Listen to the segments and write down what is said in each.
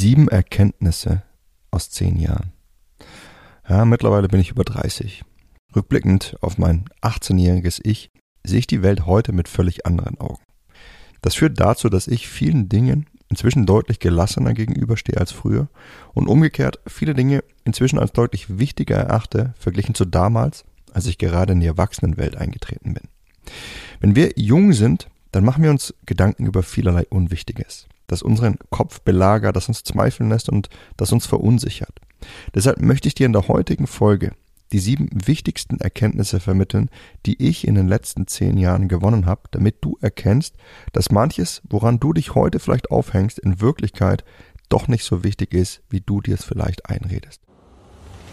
Sieben Erkenntnisse aus zehn Jahren. Ja, mittlerweile bin ich über 30. Rückblickend auf mein 18-jähriges Ich sehe ich die Welt heute mit völlig anderen Augen. Das führt dazu, dass ich vielen Dingen inzwischen deutlich gelassener gegenüberstehe als früher und umgekehrt viele Dinge inzwischen als deutlich wichtiger erachte, verglichen zu damals, als ich gerade in die Erwachsenenwelt eingetreten bin. Wenn wir jung sind, dann machen wir uns Gedanken über vielerlei Unwichtiges, das unseren Kopf belagert, das uns zweifeln lässt und das uns verunsichert. Deshalb möchte ich dir in der heutigen Folge die sieben wichtigsten Erkenntnisse vermitteln, die ich in den letzten zehn Jahren gewonnen habe, damit du erkennst, dass manches, woran du dich heute vielleicht aufhängst, in Wirklichkeit doch nicht so wichtig ist, wie du dir es vielleicht einredest.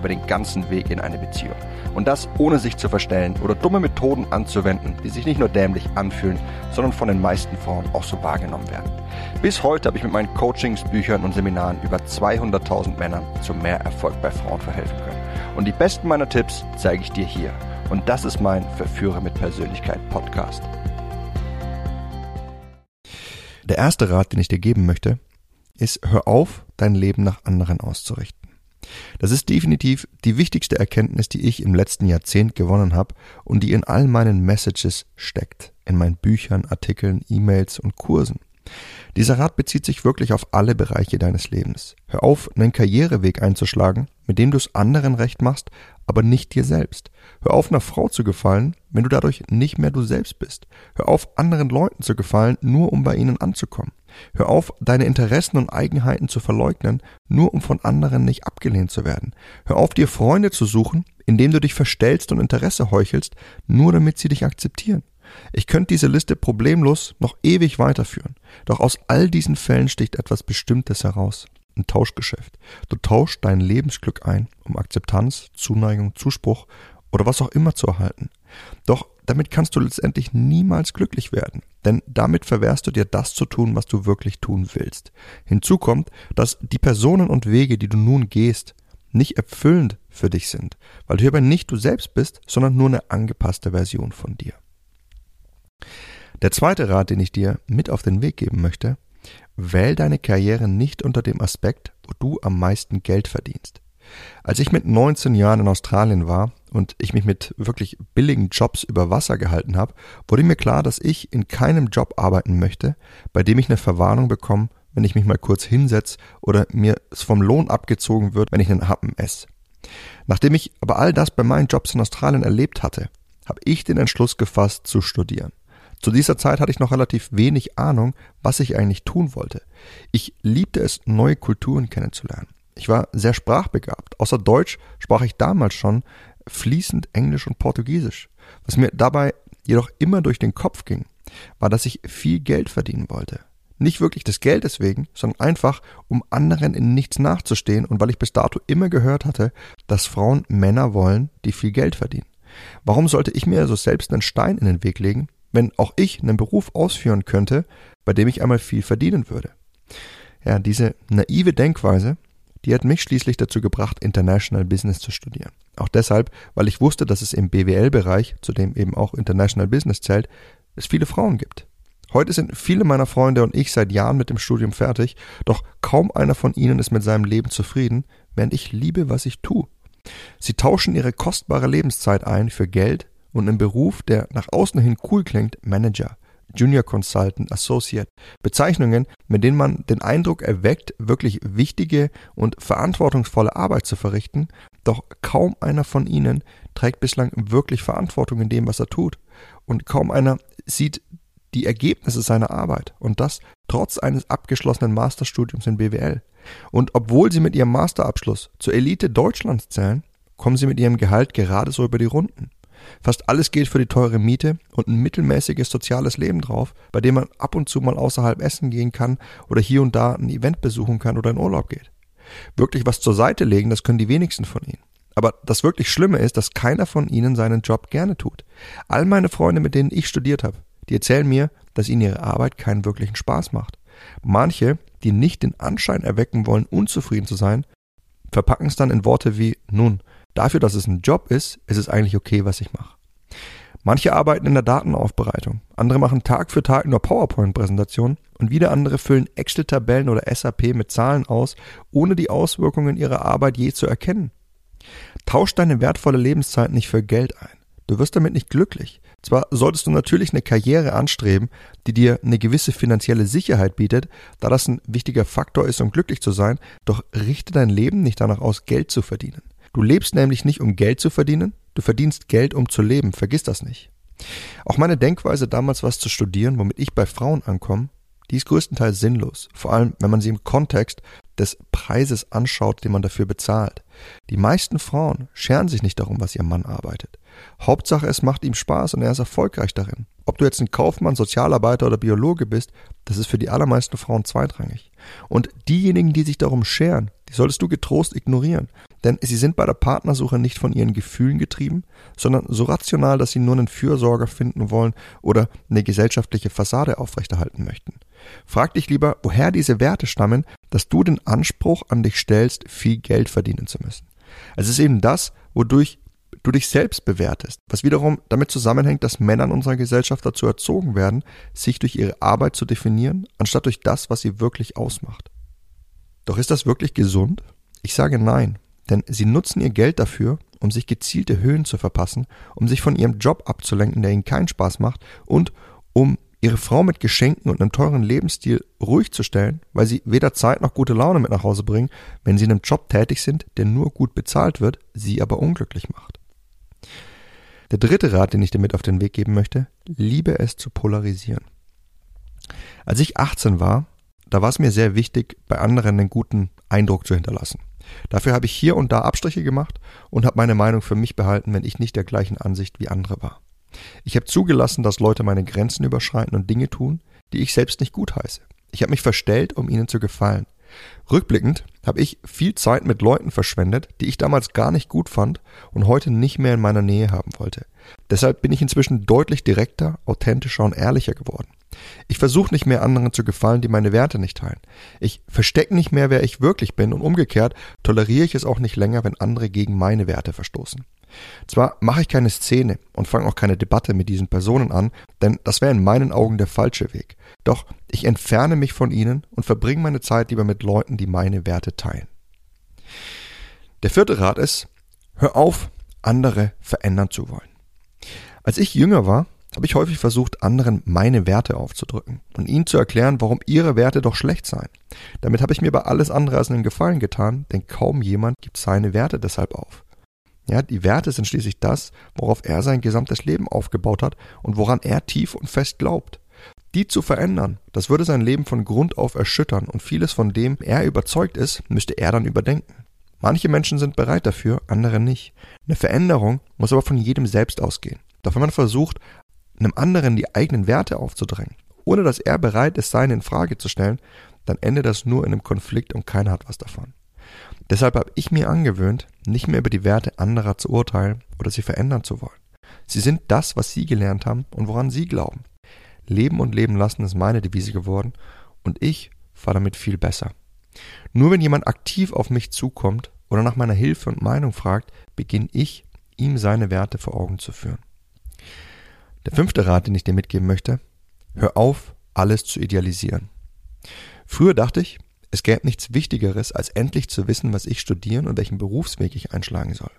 über den ganzen Weg in eine Beziehung. Und das ohne sich zu verstellen oder dumme Methoden anzuwenden, die sich nicht nur dämlich anfühlen, sondern von den meisten Frauen auch so wahrgenommen werden. Bis heute habe ich mit meinen Coachings, Büchern und Seminaren über 200.000 Männern zu mehr Erfolg bei Frauen verhelfen können. Und die besten meiner Tipps zeige ich dir hier. Und das ist mein Verführer mit Persönlichkeit Podcast. Der erste Rat, den ich dir geben möchte, ist, hör auf, dein Leben nach anderen auszurichten. Das ist definitiv die wichtigste Erkenntnis, die ich im letzten Jahrzehnt gewonnen habe und die in all meinen Messages steckt, in meinen Büchern, Artikeln, E-Mails und Kursen. Dieser Rat bezieht sich wirklich auf alle Bereiche deines Lebens. Hör auf, einen Karriereweg einzuschlagen, mit dem du es anderen recht machst, aber nicht dir selbst. Hör auf, einer Frau zu gefallen, wenn du dadurch nicht mehr du selbst bist. Hör auf, anderen Leuten zu gefallen, nur um bei ihnen anzukommen. Hör auf, deine Interessen und Eigenheiten zu verleugnen, nur um von anderen nicht abgelehnt zu werden. Hör auf, dir Freunde zu suchen, indem du dich verstellst und Interesse heuchelst, nur damit sie dich akzeptieren. Ich könnte diese Liste problemlos noch ewig weiterführen. Doch aus all diesen Fällen sticht etwas Bestimmtes heraus. Ein Tauschgeschäft. Du tauschst dein Lebensglück ein, um Akzeptanz, Zuneigung, Zuspruch oder was auch immer zu erhalten. Doch damit kannst du letztendlich niemals glücklich werden, denn damit verwehrst du dir das zu tun, was du wirklich tun willst. Hinzu kommt, dass die Personen und Wege, die du nun gehst, nicht erfüllend für dich sind, weil du hierbei nicht du selbst bist, sondern nur eine angepasste Version von dir. Der zweite Rat, den ich dir mit auf den Weg geben möchte, wähl deine Karriere nicht unter dem Aspekt, wo du am meisten Geld verdienst. Als ich mit 19 Jahren in Australien war und ich mich mit wirklich billigen Jobs über Wasser gehalten habe, wurde mir klar, dass ich in keinem Job arbeiten möchte, bei dem ich eine Verwarnung bekomme, wenn ich mich mal kurz hinsetze oder mir es vom Lohn abgezogen wird, wenn ich einen Happen esse. Nachdem ich aber all das bei meinen Jobs in Australien erlebt hatte, habe ich den Entschluss gefasst zu studieren. Zu dieser Zeit hatte ich noch relativ wenig Ahnung, was ich eigentlich tun wollte. Ich liebte es, neue Kulturen kennenzulernen. Ich war sehr sprachbegabt. Außer Deutsch sprach ich damals schon fließend Englisch und Portugiesisch. Was mir dabei jedoch immer durch den Kopf ging, war, dass ich viel Geld verdienen wollte. Nicht wirklich des Geldes wegen, sondern einfach, um anderen in nichts nachzustehen und weil ich bis dato immer gehört hatte, dass Frauen Männer wollen, die viel Geld verdienen. Warum sollte ich mir also selbst einen Stein in den Weg legen, wenn auch ich einen Beruf ausführen könnte, bei dem ich einmal viel verdienen würde? Ja, diese naive Denkweise, die hat mich schließlich dazu gebracht, International Business zu studieren. Auch deshalb, weil ich wusste, dass es im BWL-Bereich, zu dem eben auch International Business zählt, es viele Frauen gibt. Heute sind viele meiner Freunde und ich seit Jahren mit dem Studium fertig, doch kaum einer von ihnen ist mit seinem Leben zufrieden, während ich liebe, was ich tue. Sie tauschen ihre kostbare Lebenszeit ein für Geld und einen Beruf, der nach außen hin cool klingt, Manager, Junior Consultant, Associate, Bezeichnungen, mit denen man den Eindruck erweckt, wirklich wichtige und verantwortungsvolle Arbeit zu verrichten, doch kaum einer von ihnen trägt bislang wirklich Verantwortung in dem, was er tut, und kaum einer sieht die Ergebnisse seiner Arbeit, und das trotz eines abgeschlossenen Masterstudiums in BWL. Und obwohl sie mit ihrem Masterabschluss zur Elite Deutschlands zählen, kommen sie mit ihrem Gehalt gerade so über die Runden. Fast alles geht für die teure Miete und ein mittelmäßiges soziales Leben drauf, bei dem man ab und zu mal außerhalb essen gehen kann oder hier und da ein Event besuchen kann oder in Urlaub geht. Wirklich was zur Seite legen, das können die wenigsten von ihnen. Aber das wirklich Schlimme ist, dass keiner von ihnen seinen Job gerne tut. All meine Freunde, mit denen ich studiert habe, die erzählen mir, dass ihnen ihre Arbeit keinen wirklichen Spaß macht. Manche, die nicht den Anschein erwecken wollen, unzufrieden zu sein, verpacken es dann in Worte wie, nun, dafür, dass es ein Job ist, ist es eigentlich okay, was ich mache. Manche arbeiten in der Datenaufbereitung, andere machen Tag für Tag nur PowerPoint-Präsentationen und wieder andere füllen Excel-Tabellen oder SAP mit Zahlen aus, ohne die Auswirkungen ihrer Arbeit je zu erkennen. Tausch deine wertvolle Lebenszeit nicht für Geld ein. Du wirst damit nicht glücklich. Zwar solltest du natürlich eine Karriere anstreben, die dir eine gewisse finanzielle Sicherheit bietet, da das ein wichtiger Faktor ist, um glücklich zu sein, doch richte dein Leben nicht danach aus, Geld zu verdienen. Du lebst nämlich nicht, um Geld zu verdienen, du verdienst Geld, um zu leben, vergiss das nicht. Auch meine Denkweise damals was zu studieren, womit ich bei Frauen ankomme, die ist größtenteils sinnlos, vor allem wenn man sie im Kontext des Preises anschaut, den man dafür bezahlt. Die meisten Frauen scheren sich nicht darum, was ihr Mann arbeitet. Hauptsache, es macht ihm Spaß und er ist erfolgreich darin. Ob du jetzt ein Kaufmann, Sozialarbeiter oder Biologe bist, das ist für die allermeisten Frauen zweitrangig. Und diejenigen, die sich darum scheren, die solltest du getrost ignorieren, denn sie sind bei der Partnersuche nicht von ihren Gefühlen getrieben, sondern so rational, dass sie nur einen Fürsorger finden wollen oder eine gesellschaftliche Fassade aufrechterhalten möchten. Frag dich lieber, woher diese Werte stammen, dass du den Anspruch an dich stellst, viel Geld verdienen zu müssen. Es ist eben das, wodurch du dich selbst bewertest, was wiederum damit zusammenhängt, dass Männer in unserer Gesellschaft dazu erzogen werden, sich durch ihre Arbeit zu definieren, anstatt durch das, was sie wirklich ausmacht. Doch ist das wirklich gesund? Ich sage nein, denn sie nutzen ihr Geld dafür, um sich gezielte Höhen zu verpassen, um sich von ihrem Job abzulenken, der ihnen keinen Spaß macht, und um ihre Frau mit Geschenken und einem teuren Lebensstil ruhig zu stellen, weil sie weder Zeit noch gute Laune mit nach Hause bringen, wenn sie in einem Job tätig sind, der nur gut bezahlt wird, sie aber unglücklich macht. Der dritte Rat, den ich dir mit auf den Weg geben möchte, liebe es zu polarisieren. Als ich 18 war, da war es mir sehr wichtig, bei anderen einen guten Eindruck zu hinterlassen. Dafür habe ich hier und da Abstriche gemacht und habe meine Meinung für mich behalten, wenn ich nicht der gleichen Ansicht wie andere war. Ich habe zugelassen, dass Leute meine Grenzen überschreiten und Dinge tun, die ich selbst nicht gutheiße. Ich habe mich verstellt, um ihnen zu gefallen. Rückblickend habe ich viel Zeit mit Leuten verschwendet, die ich damals gar nicht gut fand und heute nicht mehr in meiner Nähe haben wollte. Deshalb bin ich inzwischen deutlich direkter, authentischer und ehrlicher geworden. Ich versuche nicht mehr anderen zu gefallen, die meine Werte nicht teilen. Ich verstecke nicht mehr, wer ich wirklich bin und umgekehrt toleriere ich es auch nicht länger, wenn andere gegen meine Werte verstoßen. Zwar mache ich keine Szene und fange auch keine Debatte mit diesen Personen an, denn das wäre in meinen Augen der falsche Weg. Doch ich entferne mich von ihnen und verbringe meine Zeit lieber mit Leuten, die meine Werte teilen. Der vierte Rat ist, hör auf, andere verändern zu wollen. Als ich jünger war, habe ich häufig versucht, anderen meine Werte aufzudrücken und ihnen zu erklären, warum ihre Werte doch schlecht seien. Damit habe ich mir bei alles andere als einen Gefallen getan, denn kaum jemand gibt seine Werte deshalb auf. Ja, die Werte sind schließlich das, worauf er sein gesamtes Leben aufgebaut hat und woran er tief und fest glaubt. Die zu verändern, das würde sein Leben von Grund auf erschüttern und vieles von dem er überzeugt ist, müsste er dann überdenken. Manche Menschen sind bereit dafür, andere nicht. Eine Veränderung muss aber von jedem selbst ausgehen. Doch wenn man versucht, einem anderen die eigenen Werte aufzudrängen, ohne dass er bereit ist, seine in Frage zu stellen, dann endet das nur in einem Konflikt und keiner hat was davon. Deshalb habe ich mir angewöhnt, nicht mehr über die Werte anderer zu urteilen oder sie verändern zu wollen. Sie sind das, was sie gelernt haben und woran sie glauben. Leben und Leben lassen ist meine Devise geworden und ich fahre damit viel besser. Nur wenn jemand aktiv auf mich zukommt oder nach meiner Hilfe und Meinung fragt, beginne ich, ihm seine Werte vor Augen zu führen. Der fünfte Rat, den ich dir mitgeben möchte, hör auf, alles zu idealisieren. Früher dachte ich, es gäbe nichts Wichtigeres, als endlich zu wissen, was ich studieren und welchen Berufsweg ich einschlagen soll.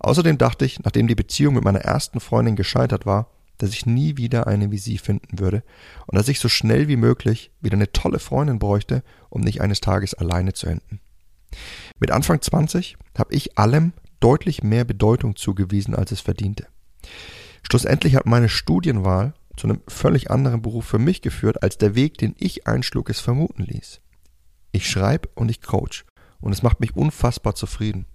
Außerdem dachte ich, nachdem die Beziehung mit meiner ersten Freundin gescheitert war, dass ich nie wieder eine wie sie finden würde und dass ich so schnell wie möglich wieder eine tolle Freundin bräuchte, um nicht eines Tages alleine zu enden. Mit Anfang 20 habe ich allem deutlich mehr Bedeutung zugewiesen, als es verdiente. Schlussendlich hat meine Studienwahl zu einem völlig anderen Beruf für mich geführt, als der Weg, den ich einschlug, es vermuten ließ. Ich schreibe und ich coach und es macht mich unfassbar zufrieden.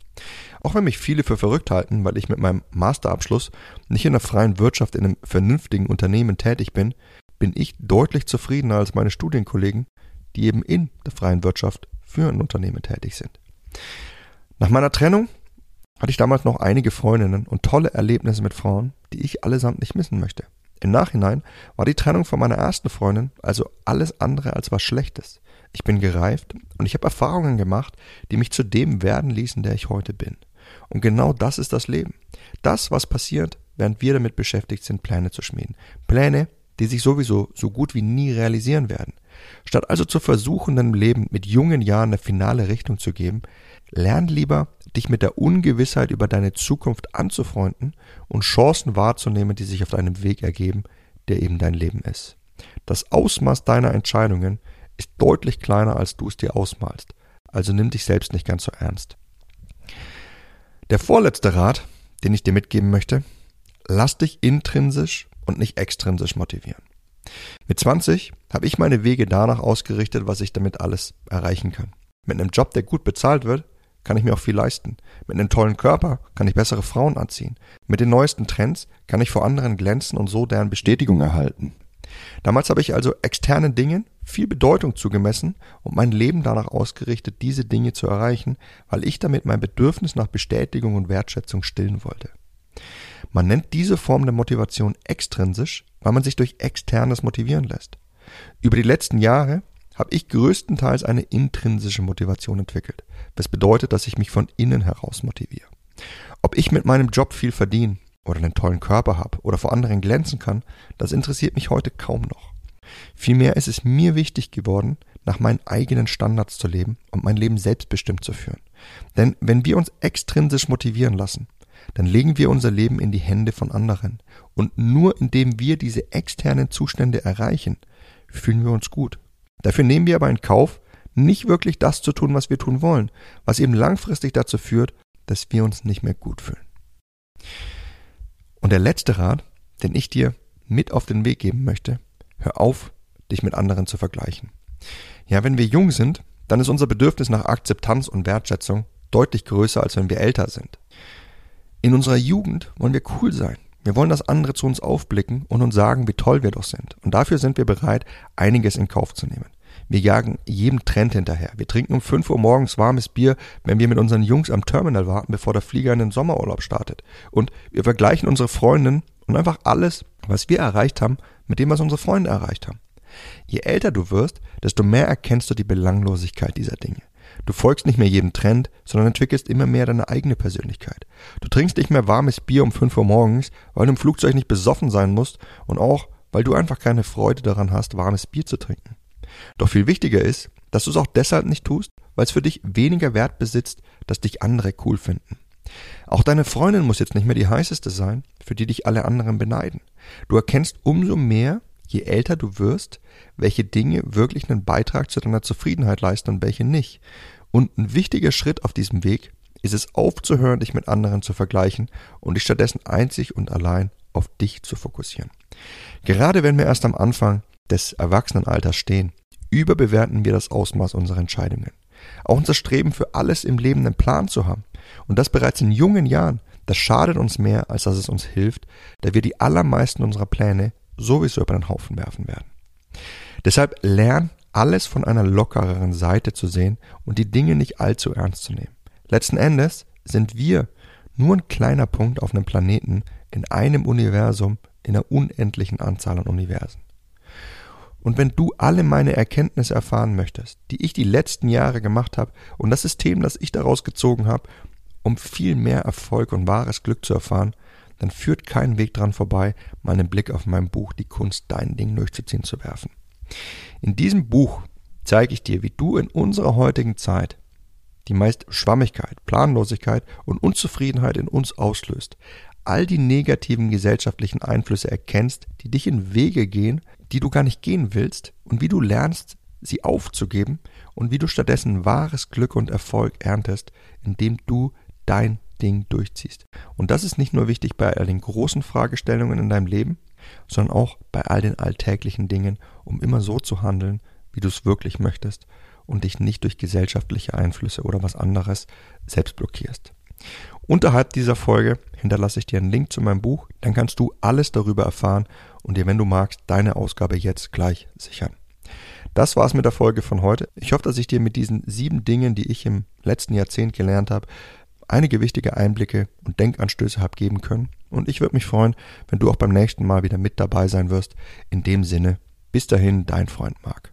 Auch wenn mich viele für verrückt halten, weil ich mit meinem Masterabschluss nicht in der freien Wirtschaft in einem vernünftigen Unternehmen tätig bin, bin ich deutlich zufriedener als meine Studienkollegen, die eben in der freien Wirtschaft für ein Unternehmen tätig sind. Nach meiner Trennung hatte ich damals noch einige Freundinnen und tolle Erlebnisse mit Frauen, die ich allesamt nicht missen möchte. Im Nachhinein war die Trennung von meiner ersten Freundin also alles andere als was Schlechtes. Ich bin gereift und ich habe Erfahrungen gemacht, die mich zu dem werden ließen, der ich heute bin. Und genau das ist das Leben. Das, was passiert, während wir damit beschäftigt sind, Pläne zu schmieden. Pläne, die sich sowieso so gut wie nie realisieren werden. Statt also zu versuchen, deinem Leben mit jungen Jahren eine finale Richtung zu geben, lern lieber, dich mit der Ungewissheit über deine Zukunft anzufreunden und Chancen wahrzunehmen, die sich auf deinem Weg ergeben, der eben dein Leben ist. Das Ausmaß deiner Entscheidungen ist deutlich kleiner, als du es dir ausmalst. Also nimm dich selbst nicht ganz so ernst. Der vorletzte Rat, den ich dir mitgeben möchte, lass dich intrinsisch und nicht extrinsisch motivieren. Mit 20 habe ich meine Wege danach ausgerichtet, was ich damit alles erreichen kann. Mit einem Job, der gut bezahlt wird, kann ich mir auch viel leisten. Mit einem tollen Körper kann ich bessere Frauen anziehen. Mit den neuesten Trends kann ich vor anderen glänzen und so deren Bestätigung erhalten. Damals habe ich also externen Dingen viel Bedeutung zugemessen und mein Leben danach ausgerichtet, diese Dinge zu erreichen, weil ich damit mein Bedürfnis nach Bestätigung und Wertschätzung stillen wollte. Man nennt diese Form der Motivation extrinsisch, weil man sich durch externes motivieren lässt. Über die letzten Jahre habe ich größtenteils eine intrinsische Motivation entwickelt. Was bedeutet, dass ich mich von innen heraus motiviere. Ob ich mit meinem Job viel verdiene oder einen tollen Körper habe oder vor anderen glänzen kann, das interessiert mich heute kaum noch. Vielmehr ist es mir wichtig geworden, nach meinen eigenen Standards zu leben und mein Leben selbstbestimmt zu führen. Denn wenn wir uns extrinsisch motivieren lassen, dann legen wir unser Leben in die Hände von anderen. Und nur indem wir diese externen Zustände erreichen, fühlen wir uns gut. Dafür nehmen wir aber in Kauf, nicht wirklich das zu tun, was wir tun wollen, was eben langfristig dazu führt, dass wir uns nicht mehr gut fühlen. Und der letzte Rat, den ich dir mit auf den Weg geben möchte, hör auf, dich mit anderen zu vergleichen. Ja, wenn wir jung sind, dann ist unser Bedürfnis nach Akzeptanz und Wertschätzung deutlich größer, als wenn wir älter sind. In unserer Jugend wollen wir cool sein. Wir wollen, dass andere zu uns aufblicken und uns sagen, wie toll wir doch sind. Und dafür sind wir bereit, einiges in Kauf zu nehmen. Wir jagen jedem Trend hinterher. Wir trinken um 5 Uhr morgens warmes Bier, wenn wir mit unseren Jungs am Terminal warten, bevor der Flieger in den Sommerurlaub startet. Und wir vergleichen unsere Freundinnen und einfach alles, was wir erreicht haben, mit dem, was unsere Freunde erreicht haben. Je älter du wirst, desto mehr erkennst du die Belanglosigkeit dieser Dinge. Du folgst nicht mehr jedem Trend, sondern entwickelst immer mehr deine eigene Persönlichkeit. Du trinkst nicht mehr warmes Bier um 5 Uhr morgens, weil du im Flugzeug nicht besoffen sein musst und auch, weil du einfach keine Freude daran hast, warmes Bier zu trinken. Doch viel wichtiger ist, dass du es auch deshalb nicht tust, weil es für dich weniger Wert besitzt, dass dich andere cool finden. Auch deine Freundin muss jetzt nicht mehr die heißeste sein, für die dich alle anderen beneiden. Du erkennst umso mehr, je älter du wirst, welche Dinge wirklich einen Beitrag zu deiner Zufriedenheit leisten und welche nicht. Und ein wichtiger Schritt auf diesem Weg ist es aufzuhören, dich mit anderen zu vergleichen und dich stattdessen einzig und allein auf dich zu fokussieren. Gerade wenn wir erst am Anfang des Erwachsenenalters stehen, überbewerten wir das Ausmaß unserer Entscheidungen. Auch unser Streben für alles im Leben einen Plan zu haben und das bereits in jungen Jahren, das schadet uns mehr, als dass es uns hilft, da wir die allermeisten unserer Pläne sowieso über den Haufen werfen werden. Deshalb lern alles von einer lockereren Seite zu sehen und die Dinge nicht allzu ernst zu nehmen. Letzten Endes sind wir nur ein kleiner Punkt auf einem Planeten in einem Universum in einer unendlichen Anzahl an Universen. Und wenn du alle meine Erkenntnisse erfahren möchtest, die ich die letzten Jahre gemacht habe und das System, das ich daraus gezogen habe, um viel mehr Erfolg und wahres Glück zu erfahren, dann führt kein Weg dran vorbei, mal einen Blick auf mein Buch Die Kunst, dein Ding durchzuziehen zu werfen. In diesem Buch zeige ich dir, wie du in unserer heutigen Zeit die meist Schwammigkeit, Planlosigkeit und Unzufriedenheit in uns auslöst, all die negativen gesellschaftlichen Einflüsse erkennst, die dich in Wege gehen, die du gar nicht gehen willst, und wie du lernst, sie aufzugeben und wie du stattdessen wahres Glück und Erfolg erntest, indem du dein Ding durchziehst. Und das ist nicht nur wichtig bei all den großen Fragestellungen in deinem Leben, sondern auch bei all den alltäglichen Dingen, um immer so zu handeln, wie du es wirklich möchtest und dich nicht durch gesellschaftliche Einflüsse oder was anderes selbst blockierst. Unterhalb dieser Folge hinterlasse ich dir einen Link zu meinem Buch, dann kannst du alles darüber erfahren und dir, wenn du magst, deine Ausgabe jetzt gleich sichern. Das war's mit der Folge von heute. Ich hoffe, dass ich dir mit diesen sieben Dingen, die ich im letzten Jahrzehnt gelernt habe, einige wichtige Einblicke und Denkanstöße habe geben können. Und ich würde mich freuen, wenn du auch beim nächsten Mal wieder mit dabei sein wirst. In dem Sinne, bis dahin, dein Freund Marc.